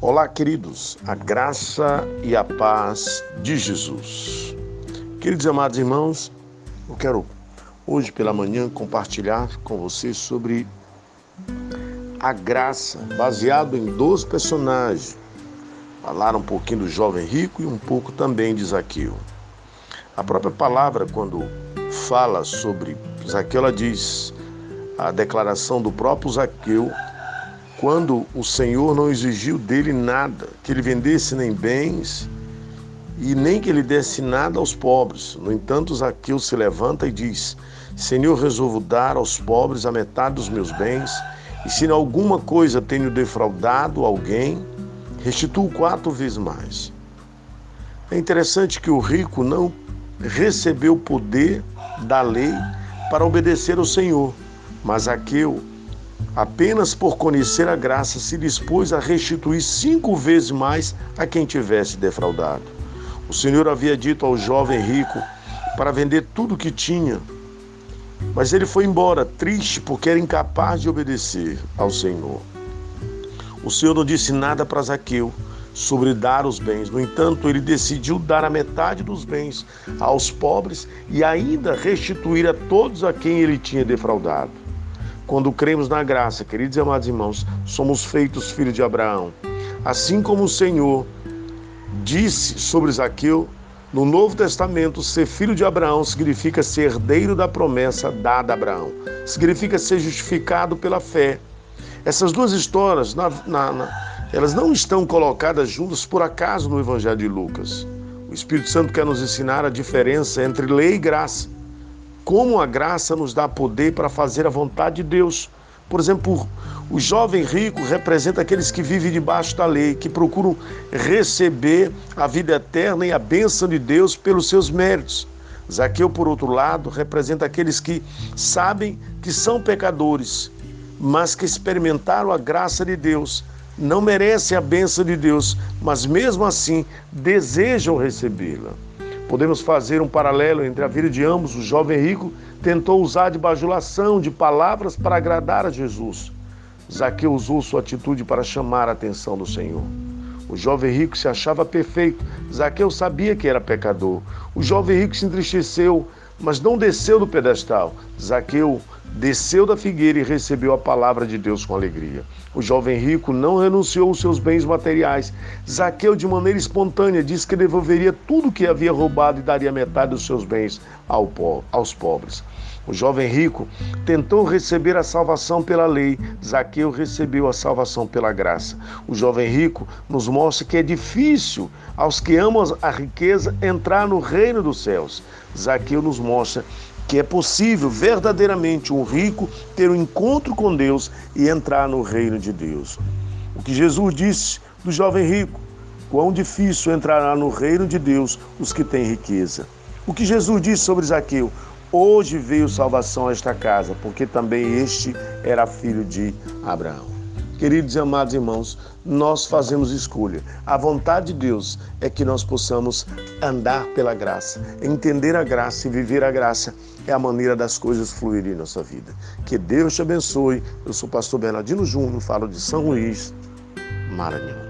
Olá, queridos, a graça e a paz de Jesus. Queridos e amados irmãos, eu quero hoje pela manhã compartilhar com vocês sobre a graça, baseado em dois personagens. Falar um pouquinho do jovem rico e um pouco também de Zaqueu. A própria palavra, quando fala sobre Zaqueu, ela diz a declaração do próprio Zaqueu quando o Senhor não exigiu dele nada, que ele vendesse nem bens e nem que ele desse nada aos pobres. No entanto, Zaqueu se levanta e diz: Senhor, resolvo dar aos pobres a metade dos meus bens, e se em alguma coisa tenho defraudado alguém, restituo quatro vezes mais. É interessante que o rico não recebeu o poder da lei para obedecer ao Senhor, mas Zaqueu apenas por conhecer a graça, se dispôs a restituir cinco vezes mais a quem tivesse defraudado. O Senhor havia dito ao jovem rico para vender tudo o que tinha, mas ele foi embora triste porque era incapaz de obedecer ao Senhor. O Senhor não disse nada para Zaqueu sobre dar os bens. No entanto, ele decidiu dar a metade dos bens aos pobres e ainda restituir a todos a quem ele tinha defraudado. Quando cremos na graça, queridos e amados irmãos, somos feitos filhos de Abraão. Assim como o Senhor disse sobre Zaqueu, no Novo Testamento, ser filho de Abraão significa ser herdeiro da promessa dada a Abraão. Significa ser justificado pela fé. Essas duas histórias, na, na, na, elas não estão colocadas juntas por acaso no Evangelho de Lucas. O Espírito Santo quer nos ensinar a diferença entre lei e graça como a graça nos dá poder para fazer a vontade de Deus. Por exemplo, o jovem rico representa aqueles que vivem debaixo da lei, que procuram receber a vida eterna e a bênção de Deus pelos seus méritos. Zaqueu, por outro lado, representa aqueles que sabem que são pecadores, mas que experimentaram a graça de Deus, não merecem a bênção de Deus, mas mesmo assim desejam recebê-la. Podemos fazer um paralelo entre a vida de ambos. O jovem rico tentou usar de bajulação, de palavras para agradar a Jesus. Zaqueu usou sua atitude para chamar a atenção do Senhor. O jovem rico se achava perfeito. Zaqueu sabia que era pecador. O jovem rico se entristeceu, mas não desceu do pedestal. Zaqueu desceu da figueira e recebeu a palavra de Deus com alegria. O jovem rico não renunciou aos seus bens materiais. Zaqueu, de maneira espontânea, disse que devolveria tudo que havia roubado e daria metade dos seus bens aos pobres. O jovem rico tentou receber a salvação pela lei, Zaqueu recebeu a salvação pela graça. O jovem rico nos mostra que é difícil aos que amam a riqueza entrar no reino dos céus. Zaqueu nos mostra que é possível verdadeiramente um rico ter um encontro com Deus e entrar no reino de Deus. O que Jesus disse do jovem rico, quão difícil entrará no reino de Deus os que têm riqueza. O que Jesus disse sobre Zaqueu, hoje veio salvação a esta casa, porque também este era filho de Abraão. Queridos e amados irmãos, nós fazemos escolha. A vontade de Deus é que nós possamos andar pela graça. Entender a graça e viver a graça é a maneira das coisas fluírem em nossa vida. Que Deus te abençoe. Eu sou o pastor Bernardino Júnior, falo de São Luís, Maranhão.